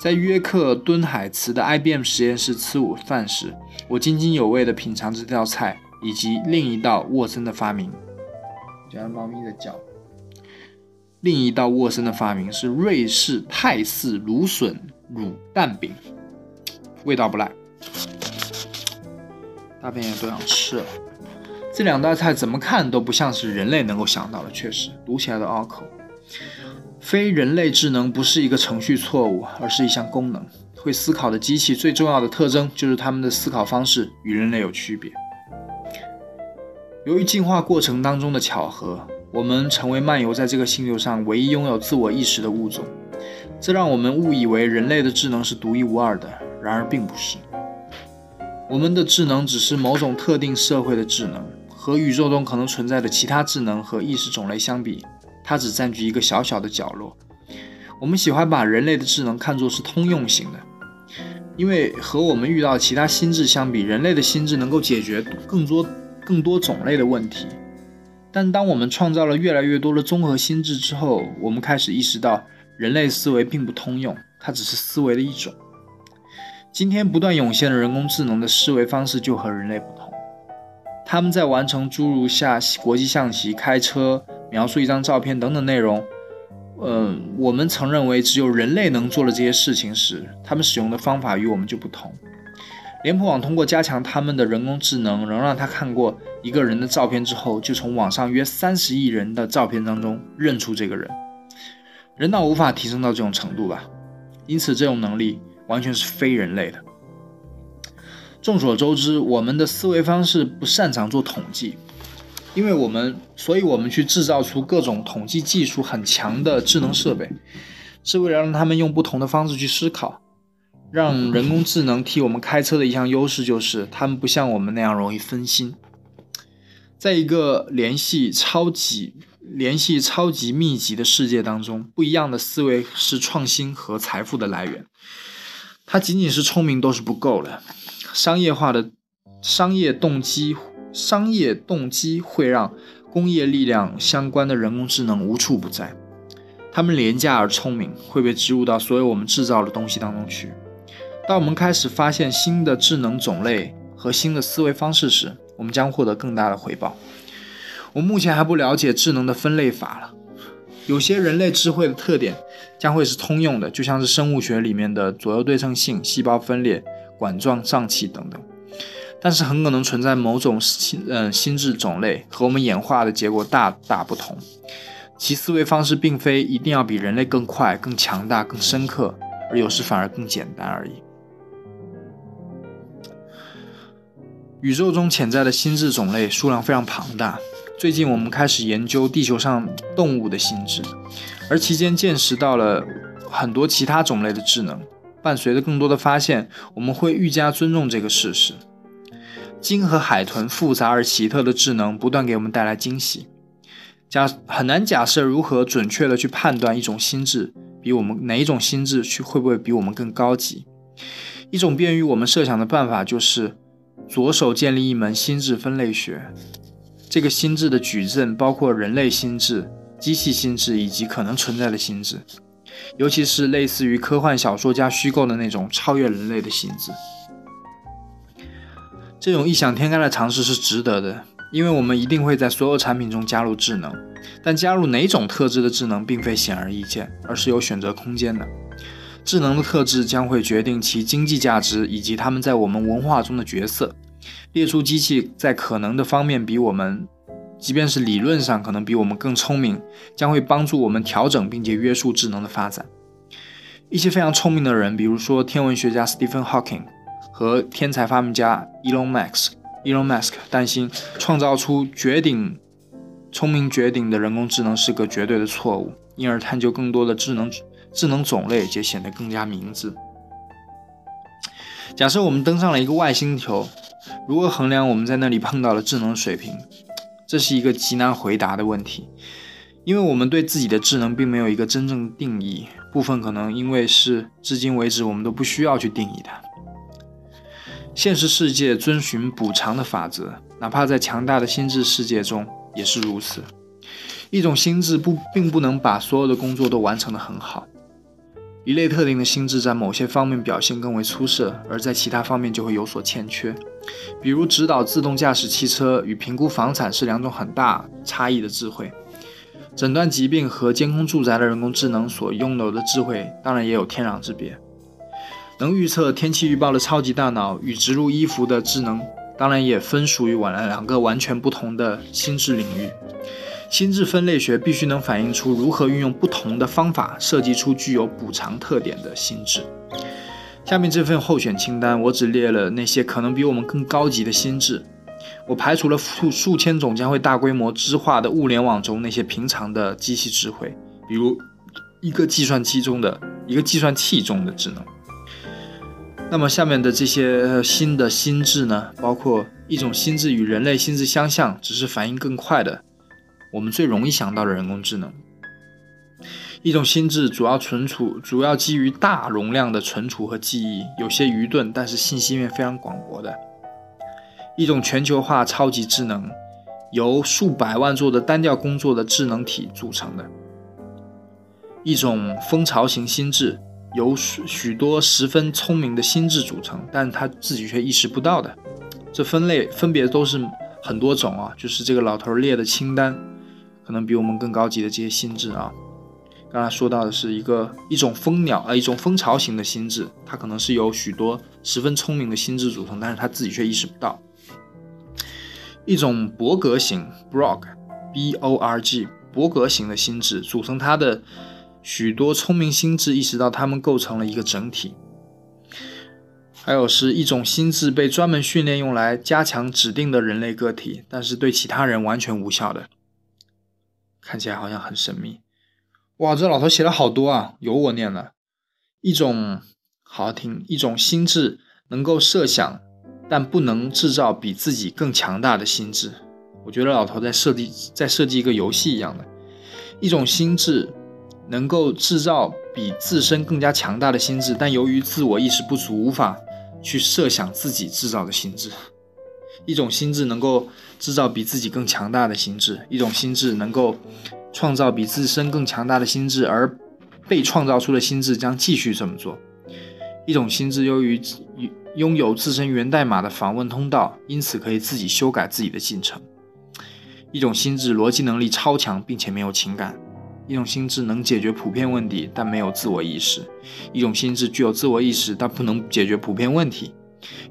在约克敦海茨的 IBM 实验室吃午饭时，我津津有味地品尝这道菜以及另一道沃森的发明。讲猫咪的脚。另一道沃森的发明是瑞士泰式芦笋乳蛋饼，味道不赖。大便也都想吃了。这两道菜怎么看都不像是人类能够想到的，确实读起来都拗口。非人类智能不是一个程序错误，而是一项功能。会思考的机器最重要的特征就是它们的思考方式与人类有区别。由于进化过程当中的巧合，我们成为漫游在这个星球上唯一拥有自我意识的物种。这让我们误以为人类的智能是独一无二的，然而并不是。我们的智能只是某种特定社会的智能，和宇宙中可能存在的其他智能和意识种类相比。它只占据一个小小的角落。我们喜欢把人类的智能看作是通用型的。因为和我们遇到其他心智相比，人类的心智能够解决更多更多种类的问题。但当我们创造了越来越多的综合心智之后，我们开始意识到，人类思维并不通用，它只是思维的一种。今天不断涌现的人工智能的思维方式就和人类不同，他们在完成诸如下国际象棋、开车、描述一张照片等等内容。嗯，我们曾认为只有人类能做的这些事情时，他们使用的方法与我们就不同。脸谱网通过加强他们的人工智能，能让他看过一个人的照片之后，就从网上约三十亿人的照片当中认出这个人。人脑无法提升到这种程度吧？因此，这种能力完全是非人类的。众所周知，我们的思维方式不擅长做统计。因为我们，所以我们去制造出各种统计技术很强的智能设备，是为了让他们用不同的方式去思考。让 人工智能替我们开车的一项优势就是，他们不像我们那样容易分心。在一个联系超级、联系超级密集的世界当中，不一样的思维是创新和财富的来源。它仅仅是聪明都是不够的，商业化的商业动机。商业动机会让工业力量相关的人工智能无处不在，它们廉价而聪明，会被植入到所有我们制造的东西当中去。当我们开始发现新的智能种类和新的思维方式时，我们将获得更大的回报。我目前还不了解智能的分类法了，有些人类智慧的特点将会是通用的，就像是生物学里面的左右对称性、细胞分裂、管状脏器等等。但是很可能存在某种心嗯心智种类和我们演化的结果大大不同，其思维方式并非一定要比人类更快、更强大、更深刻，而有时反而更简单而已。宇宙中潜在的心智种类数量非常庞大，最近我们开始研究地球上动物的心智，而期间见识到了很多其他种类的智能。伴随着更多的发现，我们会愈加尊重这个事实。鲸和海豚复杂而奇特的智能不断给我们带来惊喜。假很难假设如何准确的去判断一种心智比我们哪一种心智去会不会比我们更高级。一种便于我们设想的办法就是着手建立一门心智分类学。这个心智的矩阵包括人类心智、机器心智以及可能存在的心智，尤其是类似于科幻小说家虚构的那种超越人类的心智。这种异想天开的尝试是值得的，因为我们一定会在所有产品中加入智能，但加入哪种特质的智能并非显而易见，而是有选择空间的。智能的特质将会决定其经济价值以及它们在我们文化中的角色。列出机器在可能的方面比我们，即便是理论上可能比我们更聪明，将会帮助我们调整并且约束智能的发展。一些非常聪明的人，比如说天文学家 Stephen Hawking。和天才发明家 Elon Musk Elon Musk 担心创造出绝顶、聪明绝顶的人工智能是个绝对的错误，因而探究更多的智能智能种类就显得更加明智。假设我们登上了一个外星球，如何衡量我们在那里碰到的智能水平？这是一个极难回答的问题，因为我们对自己的智能并没有一个真正定义。部分可能因为是至今为止我们都不需要去定义它。现实世界遵循补偿的法则，哪怕在强大的心智世界中也是如此。一种心智不并不能把所有的工作都完成得很好。一类特定的心智在某些方面表现更为出色，而在其他方面就会有所欠缺。比如，指导自动驾驶汽车与评估房产是两种很大差异的智慧。诊断疾病和监控住宅的人工智能所拥有的智慧，当然也有天壤之别。能预测天气预报的超级大脑与植入衣服的智能，当然也分属于完两个完全不同的心智领域。心智分类学必须能反映出如何运用不同的方法设计出具有补偿特点的心智。下面这份候选清单，我只列了那些可能比我们更高级的心智。我排除了数数千种将会大规模知化的物联网中那些平常的机器智慧，比如一个计算机中的一个计算器中的智能。那么下面的这些新的心智呢，包括一种心智与人类心智相像，只是反应更快的，我们最容易想到的人工智能；一种心智主要存储，主要基于大容量的存储和记忆，有些愚钝，但是信息面非常广博的；一种全球化超级智能，由数百万做的单调工作的智能体组成的；一种蜂巢型心智，由许许多十分聪明的心智组成，但他自己却意识不到的。这分类分别都是很多种啊，就是这个老头列的清单，可能比我们更高级的这些心智啊。刚才说到的是一个一种蜂鸟啊，一种蜂巢型的心智，它可能是由许多十分聪明的心智组成，但是它自己却意识不到。一种伯格型 （Borg，B O R G） 伯格型的心智组成它的许多聪明心智，意识到它们构成了一个整体。还有是一种心智被专门训练用来加强指定的人类个体，但是对其他人完全无效的。看起来好像很神秘。哇，这老头写了好多啊，有我念的。一种好好听，一种心智能够设想，但不能制造比自己更强大的心智。我觉得老头在设计，在设计一个游戏一样的。一种心智能够制造比自身更加强大的心智，但由于自我意识不足，无法去设想自己制造的心智。一种心智能够制造比自己更强大的心智，一种心智能够。创造比自身更强大的心智，而被创造出的心智将继续这么做。一种心智由于拥有自身源代码的访问通道，因此可以自己修改自己的进程。一种心智逻辑能力超强，并且没有情感。一种心智能解决普遍问题，但没有自我意识。一种心智具有自我意识，但不能解决普遍问题。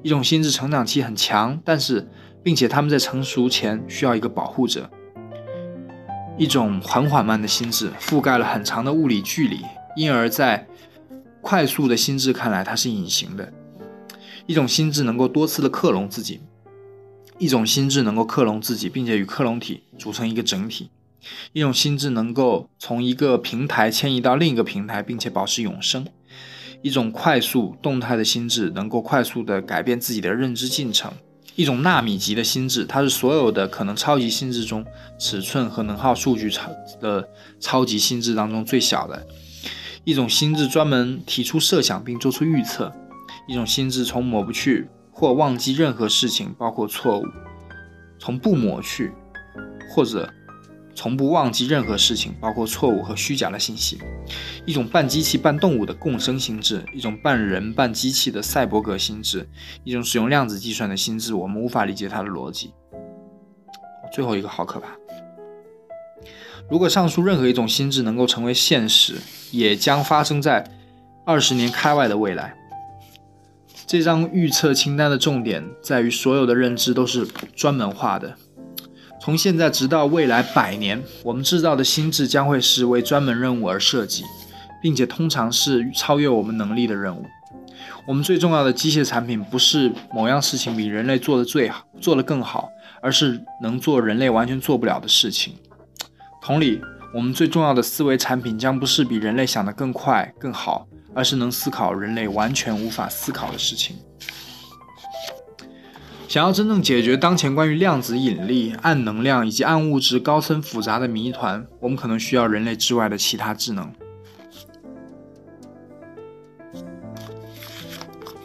一种心智成长期很强，但是并且他们在成熟前需要一个保护者。一种很缓慢的心智覆盖了很长的物理距离，因而，在快速的心智看来，它是隐形的。一种心智能够多次的克隆自己，一种心智能够克隆自己，并且与克隆体组成一个整体。一种心智能够从一个平台迁移到另一个平台，并且保持永生。一种快速动态的心智能够快速的改变自己的认知进程。一种纳米级的心智，它是所有的可能超级心智中尺寸和能耗数据超的超级心智当中最小的。一种心智专门提出设想并做出预测。一种心智从抹不去或忘记任何事情，包括错误，从不抹去或者。从不忘记任何事情，包括错误和虚假的信息。一种半机器半动物的共生心智，一种半人半机器的赛博格心智，一种使用量子计算的心智，我们无法理解它的逻辑。最后一个好可怕。如果上述任何一种心智能够成为现实，也将发生在二十年开外的未来。这张预测清单的重点在于，所有的认知都是专门化的。从现在直到未来百年，我们制造的心智将会是为专门任务而设计，并且通常是超越我们能力的任务。我们最重要的机械产品不是某样事情比人类做的最好，做得更好，而是能做人类完全做不了的事情。同理，我们最重要的思维产品将不是比人类想得更快、更好，而是能思考人类完全无法思考的事情。想要真正解决当前关于量子引力、暗能量以及暗物质高深复杂的谜团，我们可能需要人类之外的其他智能，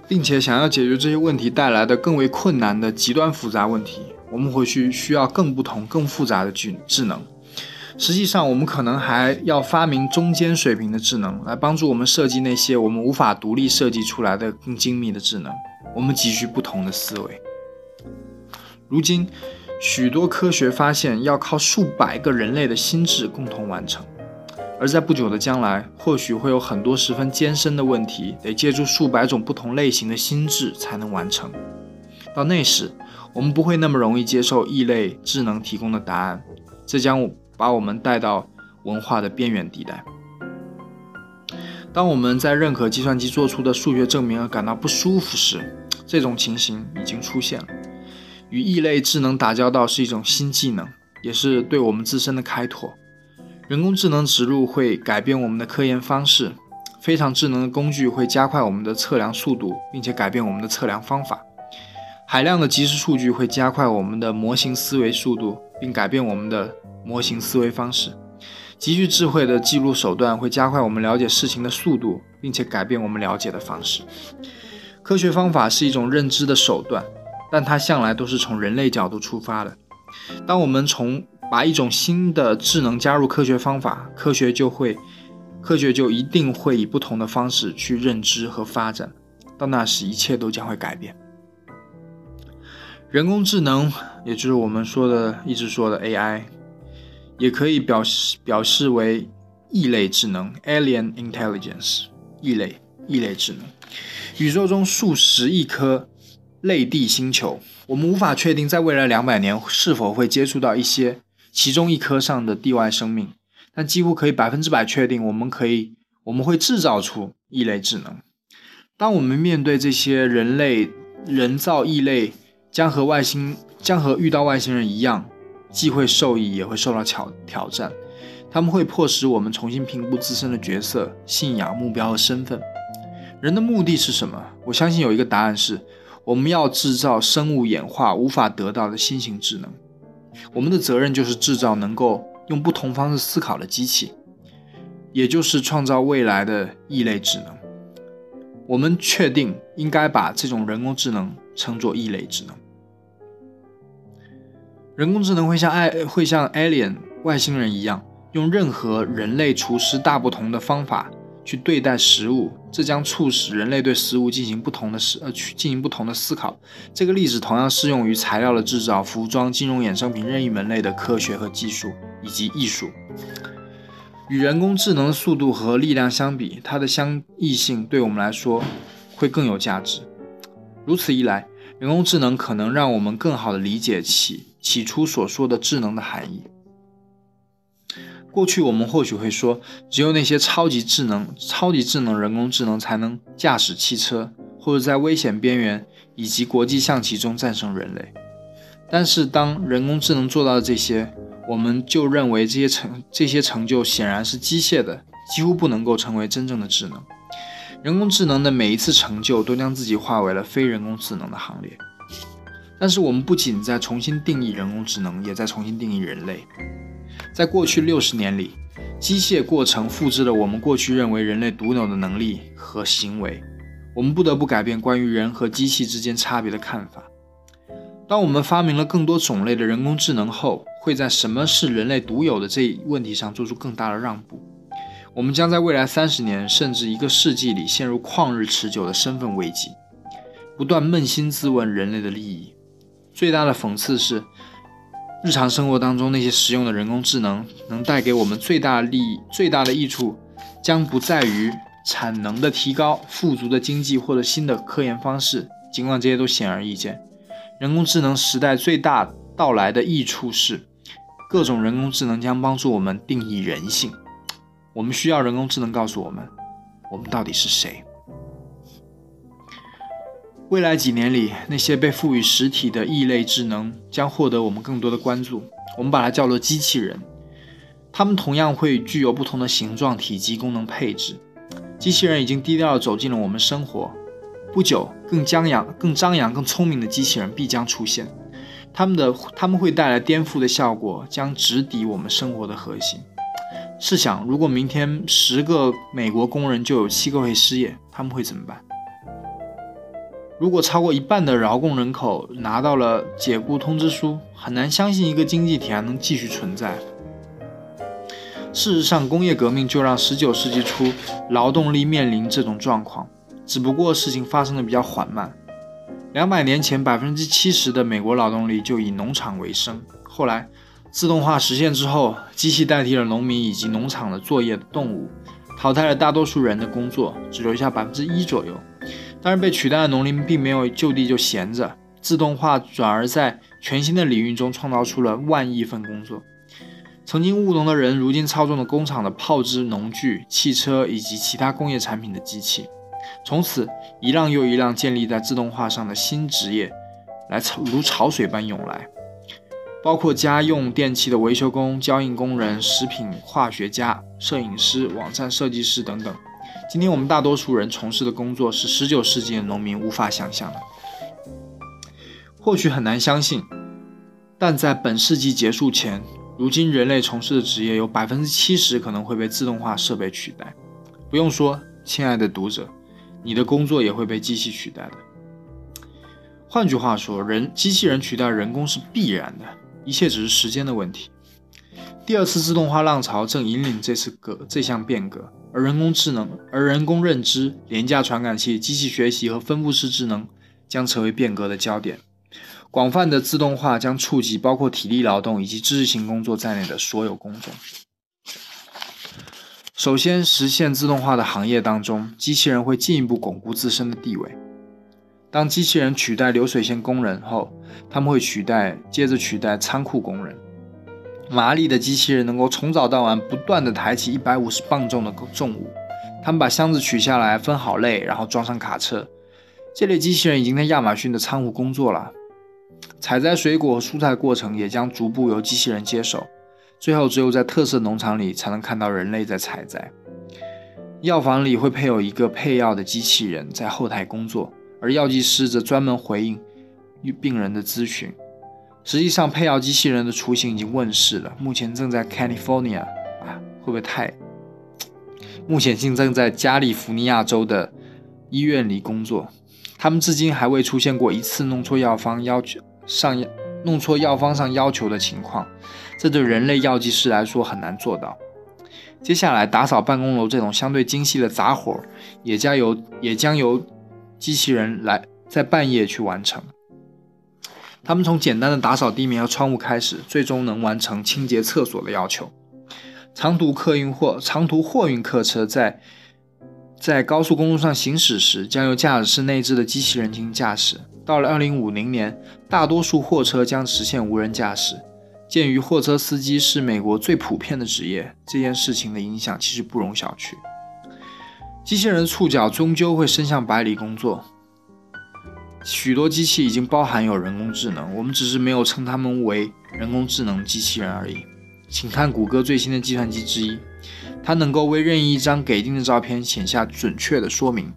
并且想要解决这些问题带来的更为困难的极端复杂问题，我们或许需要更不同、更复杂的智智能。实际上，我们可能还要发明中间水平的智能，来帮助我们设计那些我们无法独立设计出来的更精密的智能。我们急需不同的思维。如今，许多科学发现要靠数百个人类的心智共同完成，而在不久的将来，或许会有很多十分艰深的问题得借助数百种不同类型的心智才能完成。到那时，我们不会那么容易接受异类智能提供的答案，这将把我们带到文化的边缘地带。当我们在认可计算机做出的数学证明而感到不舒服时，这种情形已经出现了。与异类智能打交道是一种新技能，也是对我们自身的开拓。人工智能植入会改变我们的科研方式，非常智能的工具会加快我们的测量速度，并且改变我们的测量方法。海量的即时数据会加快我们的模型思维速度，并改变我们的模型思维方式。极具智慧的记录手段会加快我们了解事情的速度，并且改变我们了解的方式。科学方法是一种认知的手段，但它向来都是从人类角度出发的。当我们从把一种新的智能加入科学方法，科学就会，科学就一定会以不同的方式去认知和发展。到那时，一切都将会改变。人工智能，也就是我们说的一直说的 AI。也可以表示表示为异类智能 （alien intelligence）。异类异类智能，宇宙中数十亿颗类地星球，我们无法确定在未来两百年是否会接触到一些其中一颗上的地外生命，但几乎可以百分之百确定，我们可以我们会制造出异类智能。当我们面对这些人类人造异类，将和外星将和遇到外星人一样。既会受益，也会受到挑挑战。他们会迫使我们重新评估自身的角色、信仰、目标和身份。人的目的是什么？我相信有一个答案是：我们要制造生物演化无法得到的新型智能。我们的责任就是制造能够用不同方式思考的机器，也就是创造未来的异类智能。我们确定应该把这种人工智能称作异类智能。人工智能会像爱会像 alien 外星人一样，用任何人类厨师大不同的方法去对待食物，这将促使人类对食物进行不同的思呃去进行不同的思考。这个例子同样适用于材料的制造、服装、金融衍生品任意门类的科学和技术以及艺术。与人工智能的速度和力量相比，它的相异性对我们来说会更有价值。如此一来，人工智能可能让我们更好地理解起。起初所说的智能的含义。过去我们或许会说，只有那些超级智能、超级智能人工智能才能驾驶汽车，或者在危险边缘以及国际象棋中战胜人类。但是，当人工智能做到了这些，我们就认为这些成这些成就显然是机械的，几乎不能够成为真正的智能。人工智能的每一次成就都将自己划为了非人工智能的行列。但是我们不仅在重新定义人工智能，也在重新定义人类。在过去六十年里，机械过程复制了我们过去认为人类独有的能力和行为。我们不得不改变关于人和机器之间差别的看法。当我们发明了更多种类的人工智能后，会在什么是人类独有的这一问题上做出更大的让步。我们将在未来三十年甚至一个世纪里陷入旷日持久的身份危机，不断扪心自问人类的利益。最大的讽刺是，日常生活当中那些实用的人工智能能带给我们最大利益、最大的益处，将不在于产能的提高、富足的经济或者新的科研方式。尽管这些都显而易见，人工智能时代最大到来的益处是，各种人工智能将帮助我们定义人性。我们需要人工智能告诉我们，我们到底是谁。未来几年里，那些被赋予实体的异类智能将获得我们更多的关注。我们把它叫做机器人。它们同样会具有不同的形状、体积、功能配置。机器人已经低调地走进了我们生活。不久，更张扬、更张扬、更聪明的机器人必将出现。他们的他们会带来颠覆的效果，将直抵我们生活的核心。试想，如果明天十个美国工人就有七个会失业，他们会怎么办？如果超过一半的劳工人口拿到了解雇通知书，很难相信一个经济体还能继续存在。事实上，工业革命就让19世纪初劳动力面临这种状况，只不过事情发生的比较缓慢。两百年前，百分之七十的美国劳动力就以农场为生。后来，自动化实现之后，机器代替了农民以及农场的作业的动物，淘汰了大多数人的工作，只留下百分之一左右。但是被取代的农民并没有就地就闲着，自动化转而在全新的领域中创造出了万亿份工作。曾经务农的人，如今操纵了工厂的炮制农具、汽车以及其他工业产品的机器。从此，一辆又一辆建立在自动化上的新职业，来潮如潮水般涌来，包括家用电器的维修工、交印工人、食品化学家、摄影师、网站设计师等等。今天我们大多数人从事的工作是19世纪的农民无法想象的。或许很难相信，但在本世纪结束前，如今人类从事的职业有百分之七十可能会被自动化设备取代。不用说，亲爱的读者，你的工作也会被机器取代的。换句话说，人机器人取代人工是必然的，一切只是时间的问题。第二次自动化浪潮正引领这次革这项变革，而人工智能、而人工认知、廉价传感器、机器学习和分布式智能将成为变革的焦点。广泛的自动化将触及包括体力劳动以及知识型工作在内的所有工种。首先，实现自动化的行业当中，机器人会进一步巩固自身的地位。当机器人取代流水线工人后，他们会取代，接着取代仓库工人。麻利的机器人能够从早到晚不断地抬起一百五十磅重的重物，他们把箱子取下来，分好类，然后装上卡车。这类机器人已经在亚马逊的仓库工作了。采摘水果和蔬菜过程也将逐步由机器人接手，最后只有在特色农场里才能看到人类在采摘。药房里会配有一个配药的机器人在后台工作。而药剂师则专门回应与病人的咨询。实际上，配药机器人的雏形已经问世了，目前正在 California 啊，会不会太？目前现正在加利福尼亚州的医院里工作。他们至今还未出现过一次弄错药方要求上弄错药方上要求的情况，这对人类药剂师来说很难做到。接下来，打扫办公楼这种相对精细的杂活也将由也将由。机器人来在半夜去完成，他们从简单的打扫地面和窗户开始，最终能完成清洁厕所的要求。长途客运或长途货运客车在在高速公路上行驶时，将由驾驶室内置的机器人进行驾驶。到了2050年，大多数货车将实现无人驾驶。鉴于货车司机是美国最普遍的职业，这件事情的影响其实不容小觑。机器人触角终究会伸向百里工作。许多机器已经包含有人工智能，我们只是没有称它们为人工智能机器人而已。请看谷歌最新的计算机之一，它能够为任意一张给定的照片写下准确的说明。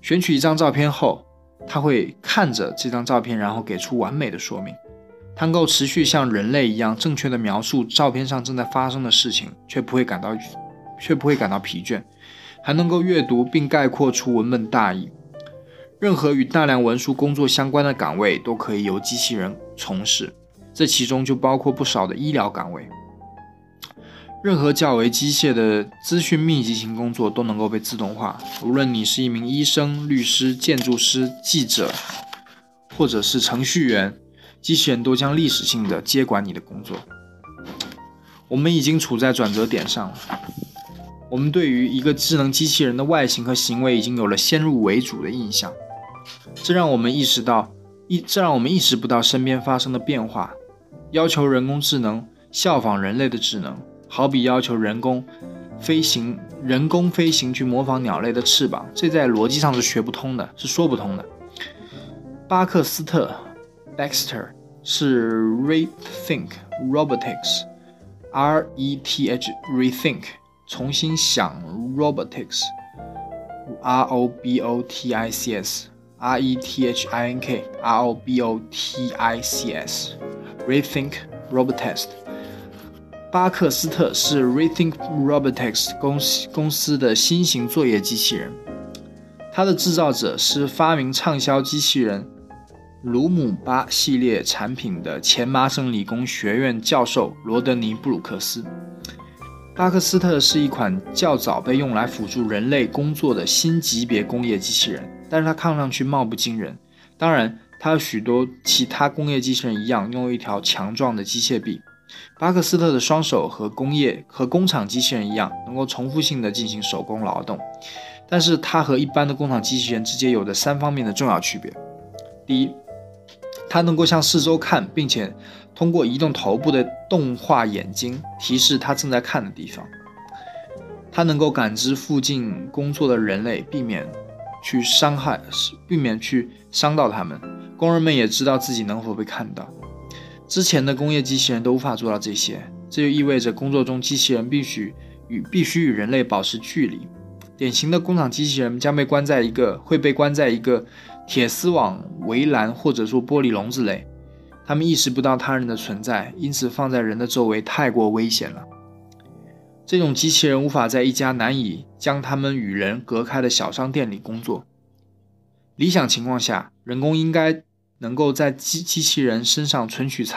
选取一张照片后，它会看着这张照片，然后给出完美的说明。它能够持续像人类一样正确的描述照片上正在发生的事情，却不会感到却不会感到疲倦。还能够阅读并概括出文本大意。任何与大量文书工作相关的岗位都可以由机器人从事，这其中就包括不少的医疗岗位。任何较为机械的资讯密集型工作都能够被自动化。无论你是一名医生、律师、建筑师、记者，或者是程序员，机器人都将历史性的接管你的工作。我们已经处在转折点上了。我们对于一个智能机器人的外形和行为已经有了先入为主的印象，这让我们意识到意这让我们意识不到身边发生的变化。要求人工智能效仿人类的智能，好比要求人工飞行人工飞行去模仿鸟类的翅膀，这在逻辑上是学不通的，是说不通的。巴克斯特 （Baxter） 是 Rethink Robotics（R-E-T-H Rethink）。重新想 Robotics，R-O-B-O-T-I-C-S R e t h i n k R o b o t i c s, rethink robotics。巴克斯特是 rethink robotics 公司公司的新型作业机器人，它的制造者是发明畅销机器人卢姆巴系列产品的前麻省理工学院教授罗德尼布鲁克斯。巴克斯特是一款较早被用来辅助人类工作的新级别工业机器人，但是它看上去貌不惊人。当然，它和许多其他工业机器人一样，拥有一条强壮的机械臂。巴克斯特的双手和工业和工厂机器人一样，能够重复性的进行手工劳动。但是，它和一般的工厂机器人之间有着三方面的重要区别：第一，它能够向四周看，并且。通过移动头部的动画眼睛提示他正在看的地方，它能够感知附近工作的人类，避免去伤害，避免去伤到他们。工人们也知道自己能否被看到。之前的工业机器人都无法做到这些，这就意味着工作中机器人必须与必须与人类保持距离。典型的工厂机器人将被关在一个会被关在一个铁丝网围栏或者说玻璃笼子内。他们意识不到他人的存在，因此放在人的周围太过危险了。这种机器人无法在一家难以将它们与人隔开的小商店里工作。理想情况下，人工应该能够在机机器人身上存取财。